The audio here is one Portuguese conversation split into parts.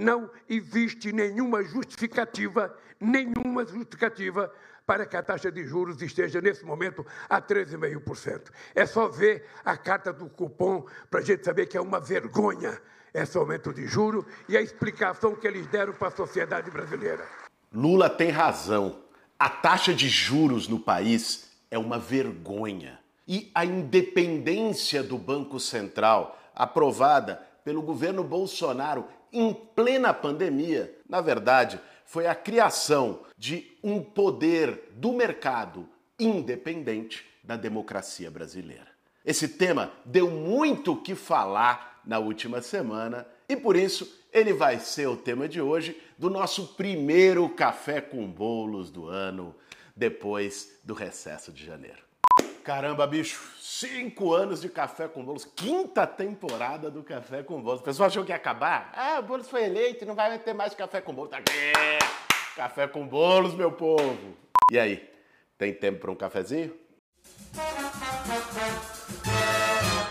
não existe nenhuma justificativa, nenhuma justificativa para que a taxa de juros esteja, nesse momento, a 13,5%. É só ver a carta do cupom para a gente saber que é uma vergonha esse aumento de juros e a explicação que eles deram para a sociedade brasileira. Lula tem razão. A taxa de juros no país é uma vergonha. E a independência do Banco Central, aprovada pelo governo Bolsonaro em plena pandemia, na verdade, foi a criação de um poder do mercado independente da democracia brasileira. Esse tema deu muito o que falar na última semana e por isso ele vai ser o tema de hoje do nosso primeiro café com bolos do ano, depois do recesso de janeiro. Caramba, bicho, cinco anos de Café com Bolos, quinta temporada do Café com Bolos. O pessoal achou que ia acabar? Ah, o Bolos foi eleito, não vai ter mais Café com Bolos. Tá aqui, Café com Bolos, meu povo. E aí, tem tempo para um cafezinho?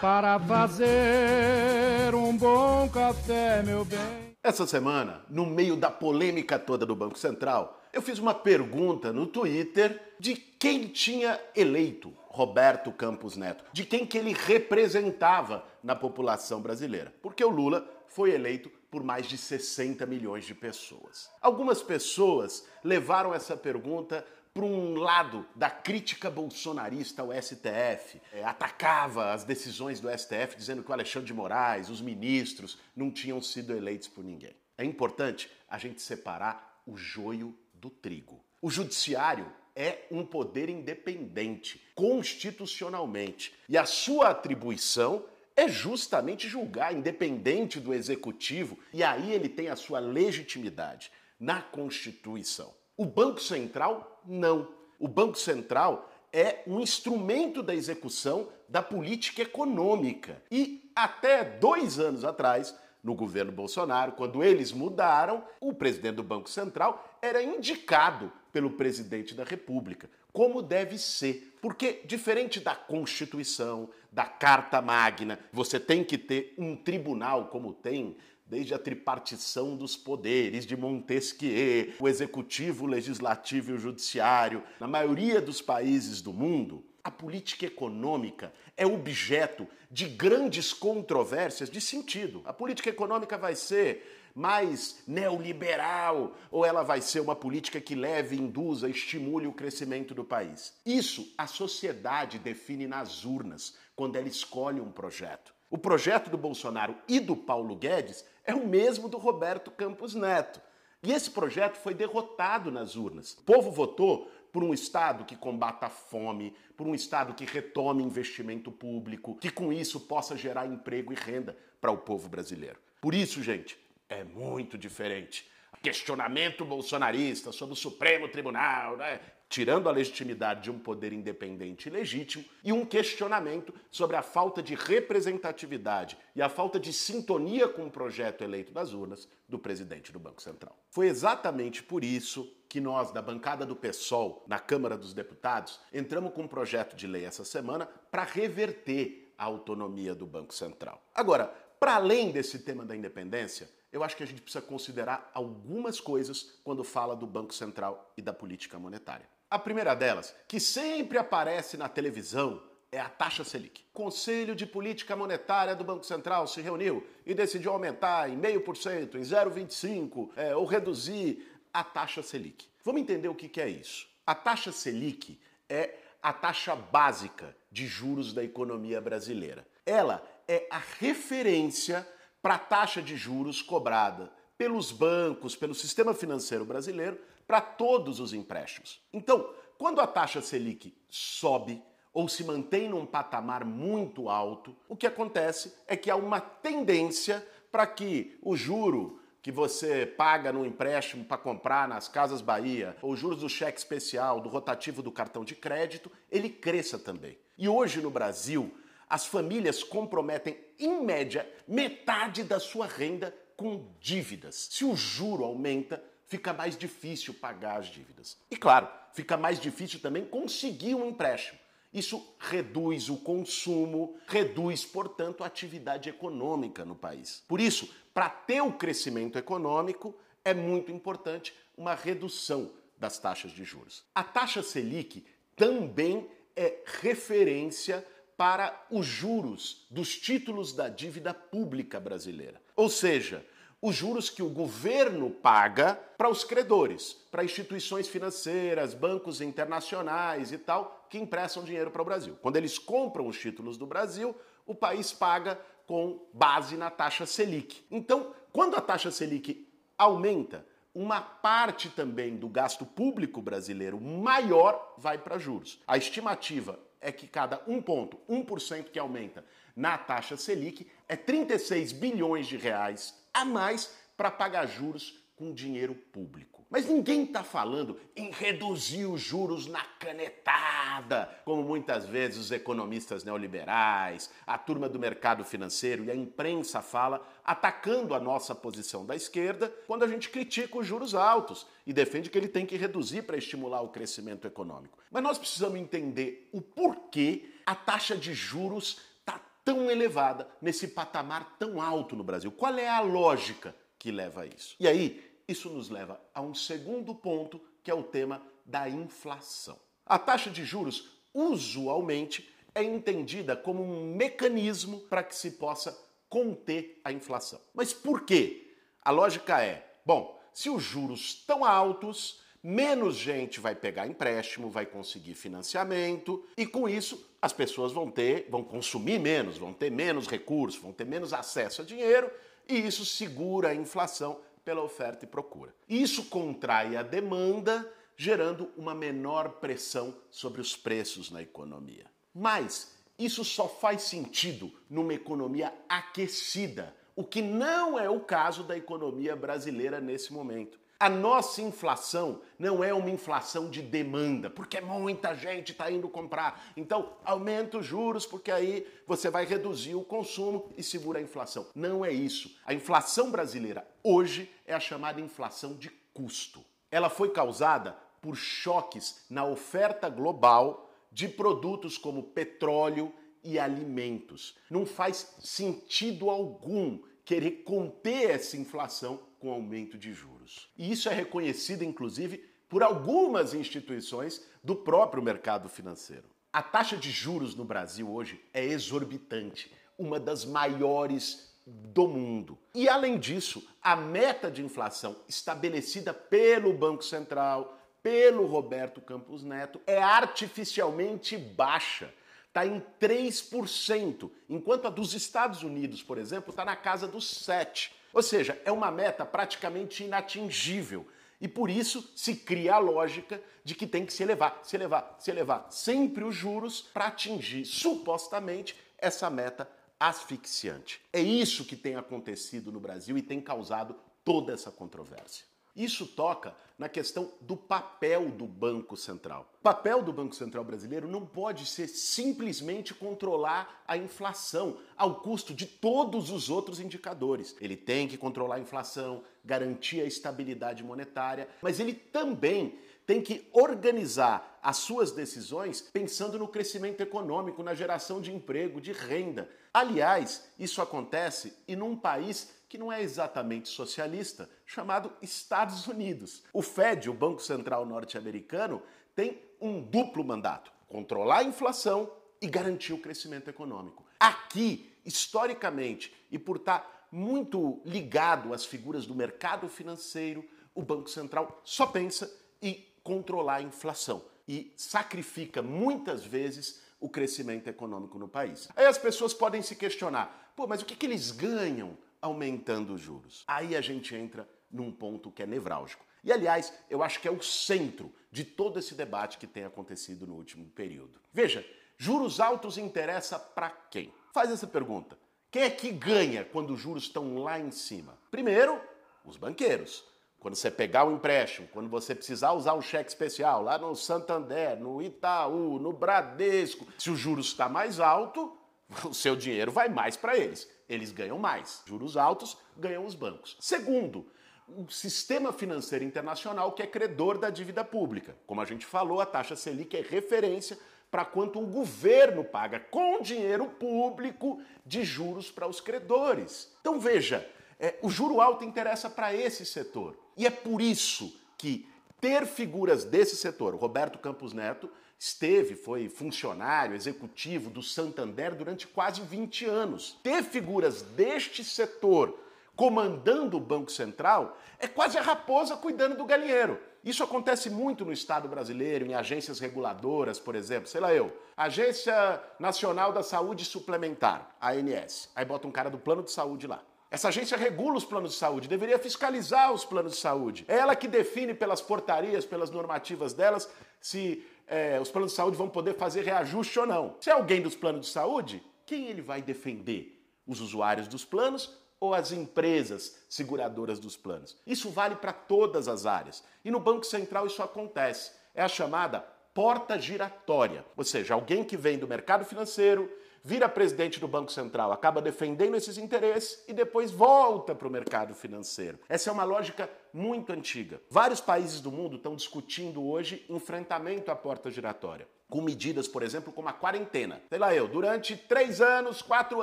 Para fazer um bom café, meu bem. Essa semana, no meio da polêmica toda do Banco Central, eu fiz uma pergunta no Twitter de quem tinha eleito Roberto Campos Neto, de quem que ele representava na população brasileira. Porque o Lula foi eleito por mais de 60 milhões de pessoas. Algumas pessoas levaram essa pergunta para um lado da crítica bolsonarista ao STF, é, atacava as decisões do STF, dizendo que o Alexandre de Moraes, os ministros, não tinham sido eleitos por ninguém. É importante a gente separar o joio do trigo. O judiciário é um poder independente, constitucionalmente, e a sua atribuição é justamente julgar, independente do executivo, e aí ele tem a sua legitimidade na Constituição. O Banco Central, não. O Banco Central é um instrumento da execução da política econômica. E até dois anos atrás, no governo Bolsonaro, quando eles mudaram, o presidente do Banco Central era indicado pelo presidente da República, como deve ser. Porque, diferente da Constituição, da Carta Magna, você tem que ter um tribunal como tem desde a tripartição dos poderes de Montesquieu, o executivo, o legislativo e o judiciário, na maioria dos países do mundo, a política econômica é objeto de grandes controvérsias de sentido. A política econômica vai ser mais neoliberal ou ela vai ser uma política que leve, induza, estimule o crescimento do país? Isso a sociedade define nas urnas quando ela escolhe um projeto. O projeto do Bolsonaro e do Paulo Guedes é o mesmo do Roberto Campos Neto. E esse projeto foi derrotado nas urnas. O povo votou por um Estado que combata a fome, por um Estado que retome investimento público, que com isso possa gerar emprego e renda para o povo brasileiro. Por isso, gente, é muito diferente. Questionamento bolsonarista sobre o Supremo Tribunal, né? tirando a legitimidade de um poder independente e legítimo, e um questionamento sobre a falta de representatividade e a falta de sintonia com o projeto eleito das urnas do presidente do Banco Central. Foi exatamente por isso que nós, da bancada do PSOL, na Câmara dos Deputados, entramos com um projeto de lei essa semana para reverter a autonomia do Banco Central. Agora, para além desse tema da independência, eu acho que a gente precisa considerar algumas coisas quando fala do Banco Central e da política monetária. A primeira delas, que sempre aparece na televisão, é a taxa Selic. O Conselho de Política Monetária do Banco Central se reuniu e decidiu aumentar em 0,5%, em 0,25% é, ou reduzir a taxa Selic. Vamos entender o que é isso. A taxa Selic é a taxa básica de juros da economia brasileira. Ela é a referência para a taxa de juros cobrada pelos bancos, pelo sistema financeiro brasileiro, para todos os empréstimos. Então, quando a taxa Selic sobe ou se mantém num patamar muito alto, o que acontece é que há uma tendência para que o juro que você paga no empréstimo para comprar nas Casas Bahia, ou juros do cheque especial, do rotativo do cartão de crédito, ele cresça também. E hoje no Brasil, as famílias comprometem, em média, metade da sua renda com dívidas. Se o juro aumenta, fica mais difícil pagar as dívidas. E claro, fica mais difícil também conseguir um empréstimo. Isso reduz o consumo, reduz, portanto, a atividade econômica no país. Por isso, para ter o crescimento econômico, é muito importante uma redução das taxas de juros. A taxa Selic também é referência para os juros dos títulos da dívida pública brasileira. Ou seja, os juros que o governo paga para os credores, para instituições financeiras, bancos internacionais e tal, que emprestam dinheiro para o Brasil. Quando eles compram os títulos do Brasil, o país paga com base na taxa Selic. Então, quando a taxa Selic aumenta, uma parte também do gasto público brasileiro maior vai para juros. A estimativa é que cada um ponto, 1% que aumenta na taxa Selic, é 36 bilhões de reais a mais para pagar juros com dinheiro público. Mas ninguém está falando em reduzir os juros na canetada, como muitas vezes os economistas neoliberais, a turma do mercado financeiro e a imprensa fala, atacando a nossa posição da esquerda quando a gente critica os juros altos e defende que ele tem que reduzir para estimular o crescimento econômico. Mas nós precisamos entender o porquê a taxa de juros está tão elevada, nesse patamar tão alto no Brasil. Qual é a lógica que leva a isso? E aí, isso nos leva a um segundo ponto, que é o tema da inflação. A taxa de juros, usualmente, é entendida como um mecanismo para que se possa conter a inflação. Mas por quê? A lógica é: bom, se os juros estão altos, menos gente vai pegar empréstimo, vai conseguir financiamento e com isso as pessoas vão ter, vão consumir menos, vão ter menos recursos, vão ter menos acesso a dinheiro e isso segura a inflação pela oferta e procura. Isso contrai a demanda, gerando uma menor pressão sobre os preços na economia. Mas isso só faz sentido numa economia aquecida, o que não é o caso da economia brasileira nesse momento. A nossa inflação não é uma inflação de demanda, porque muita gente está indo comprar. Então, aumenta os juros, porque aí você vai reduzir o consumo e segura a inflação. Não é isso. A inflação brasileira hoje é a chamada inflação de custo. Ela foi causada por choques na oferta global de produtos como petróleo e alimentos. Não faz sentido algum querer conter essa inflação com aumento de juros. E isso é reconhecido, inclusive, por algumas instituições do próprio mercado financeiro. A taxa de juros no Brasil hoje é exorbitante, uma das maiores do mundo. E além disso, a meta de inflação estabelecida pelo Banco Central, pelo Roberto Campos Neto, é artificialmente baixa. Está em 3%, enquanto a dos Estados Unidos, por exemplo, está na casa dos 7%. Ou seja, é uma meta praticamente inatingível. E por isso se cria a lógica de que tem que se elevar, se elevar, se elevar sempre os juros para atingir supostamente essa meta asfixiante. É isso que tem acontecido no Brasil e tem causado toda essa controvérsia. Isso toca na questão do papel do Banco Central. O papel do Banco Central brasileiro não pode ser simplesmente controlar a inflação ao custo de todos os outros indicadores. Ele tem que controlar a inflação, garantir a estabilidade monetária, mas ele também tem que organizar as suas decisões pensando no crescimento econômico, na geração de emprego, de renda. Aliás, isso acontece e num país que não é exatamente socialista, chamado Estados Unidos. O Fed, o Banco Central norte-americano, tem um duplo mandato: controlar a inflação e garantir o crescimento econômico. Aqui, historicamente, e por estar muito ligado às figuras do mercado financeiro, o Banco Central só pensa em controlar a inflação e sacrifica muitas vezes o crescimento econômico no país. Aí as pessoas podem se questionar: pô, mas o que, que eles ganham aumentando os juros. Aí a gente entra num ponto que é nevrálgico. E aliás, eu acho que é o centro de todo esse debate que tem acontecido no último período. Veja, juros altos interessa para quem? Faz essa pergunta. Quem é que ganha quando os juros estão lá em cima? Primeiro, os banqueiros. Quando você pegar o um empréstimo, quando você precisar usar um cheque especial lá no Santander, no Itaú, no Bradesco, se o juros está mais alto, o seu dinheiro vai mais para eles eles ganham mais. Juros altos ganham os bancos. Segundo, o sistema financeiro internacional que é credor da dívida pública. Como a gente falou, a taxa Selic é referência para quanto o governo paga com dinheiro público de juros para os credores. Então veja, é, o juro alto interessa para esse setor. E é por isso que ter figuras desse setor, Roberto Campos Neto esteve, foi funcionário executivo do Santander durante quase 20 anos. Ter figuras deste setor comandando o Banco Central é quase a raposa cuidando do galinheiro. Isso acontece muito no Estado brasileiro, em agências reguladoras, por exemplo. Sei lá eu, Agência Nacional da Saúde Suplementar, ANS. Aí bota um cara do plano de saúde lá. Essa agência regula os planos de saúde, deveria fiscalizar os planos de saúde. É ela que define pelas portarias, pelas normativas delas, se é, os planos de saúde vão poder fazer reajuste ou não. Se é alguém dos planos de saúde, quem ele vai defender? Os usuários dos planos ou as empresas seguradoras dos planos? Isso vale para todas as áreas. E no Banco Central isso acontece. É a chamada porta giratória. Ou seja, alguém que vem do mercado financeiro, vira presidente do Banco Central, acaba defendendo esses interesses e depois volta para o mercado financeiro. Essa é uma lógica muito antiga. Vários países do mundo estão discutindo hoje enfrentamento à porta giratória, com medidas, por exemplo, como a quarentena. Sei lá eu, durante três anos, quatro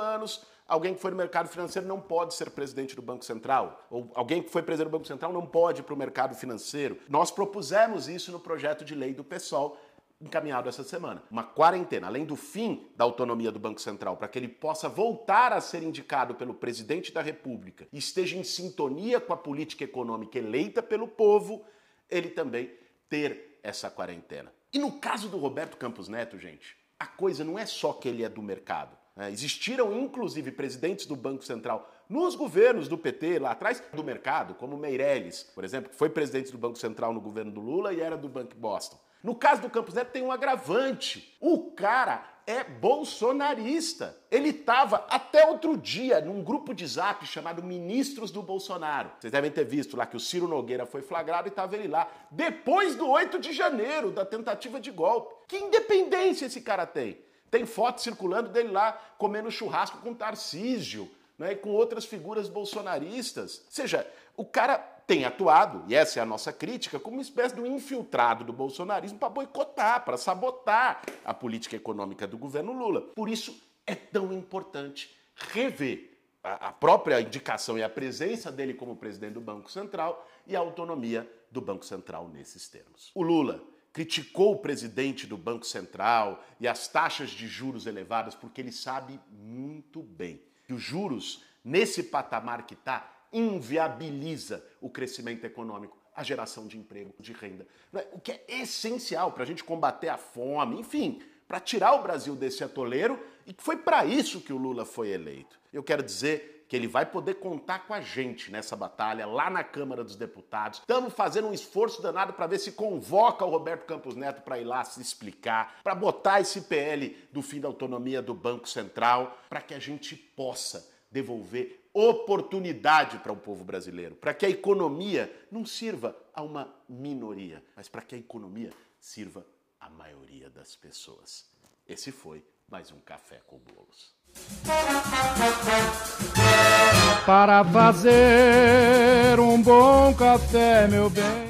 anos, alguém que foi no mercado financeiro não pode ser presidente do Banco Central, ou alguém que foi presidente do Banco Central não pode ir para o mercado financeiro. Nós propusemos isso no projeto de lei do PSOL encaminhado essa semana. Uma quarentena, além do fim da autonomia do Banco Central, para que ele possa voltar a ser indicado pelo presidente da República e esteja em sintonia com a política econômica eleita pelo povo, ele também ter essa quarentena. E no caso do Roberto Campos Neto, gente, a coisa não é só que ele é do mercado. Né? Existiram, inclusive, presidentes do Banco Central nos governos do PT lá atrás do mercado, como Meirelles, por exemplo, que foi presidente do Banco Central no governo do Lula e era do Banco Boston. No caso do Campos Neto tem um agravante. O cara é bolsonarista. Ele estava até outro dia num grupo de zap chamado Ministros do Bolsonaro. Vocês devem ter visto lá que o Ciro Nogueira foi flagrado e estava ele lá. Depois do 8 de janeiro, da tentativa de golpe. Que independência esse cara tem? Tem foto circulando dele lá comendo churrasco com Tarcísio né, e com outras figuras bolsonaristas. Ou seja, o cara tem atuado, e essa é a nossa crítica, como uma espécie de um infiltrado do bolsonarismo para boicotar, para sabotar a política econômica do governo Lula. Por isso é tão importante rever a própria indicação e a presença dele como presidente do Banco Central e a autonomia do Banco Central nesses termos. O Lula criticou o presidente do Banco Central e as taxas de juros elevadas porque ele sabe muito bem que os juros nesse patamar que está inviabiliza o crescimento econômico, a geração de emprego, de renda. É? O que é essencial para a gente combater a fome, enfim, para tirar o Brasil desse atoleiro, e foi para isso que o Lula foi eleito. Eu quero dizer que ele vai poder contar com a gente nessa batalha lá na Câmara dos Deputados. Estamos fazendo um esforço danado para ver se convoca o Roberto Campos Neto para ir lá se explicar, para botar esse PL do fim da autonomia do Banco Central, para que a gente possa devolver oportunidade para o povo brasileiro, para que a economia não sirva a uma minoria, mas para que a economia sirva à maioria das pessoas. Esse foi mais um Café com Bolos. Para fazer um bom café, meu bem.